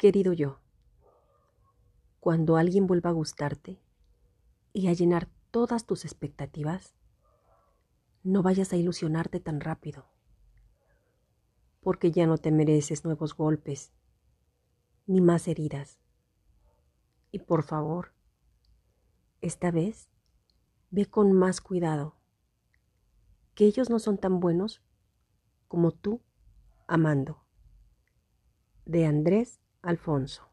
Querido yo, cuando alguien vuelva a gustarte y a llenar todas tus expectativas, no vayas a ilusionarte tan rápido, porque ya no te mereces nuevos golpes ni más heridas. Y por favor, esta vez ve con más cuidado, que ellos no son tan buenos como tú amando. De Andrés Alfonso.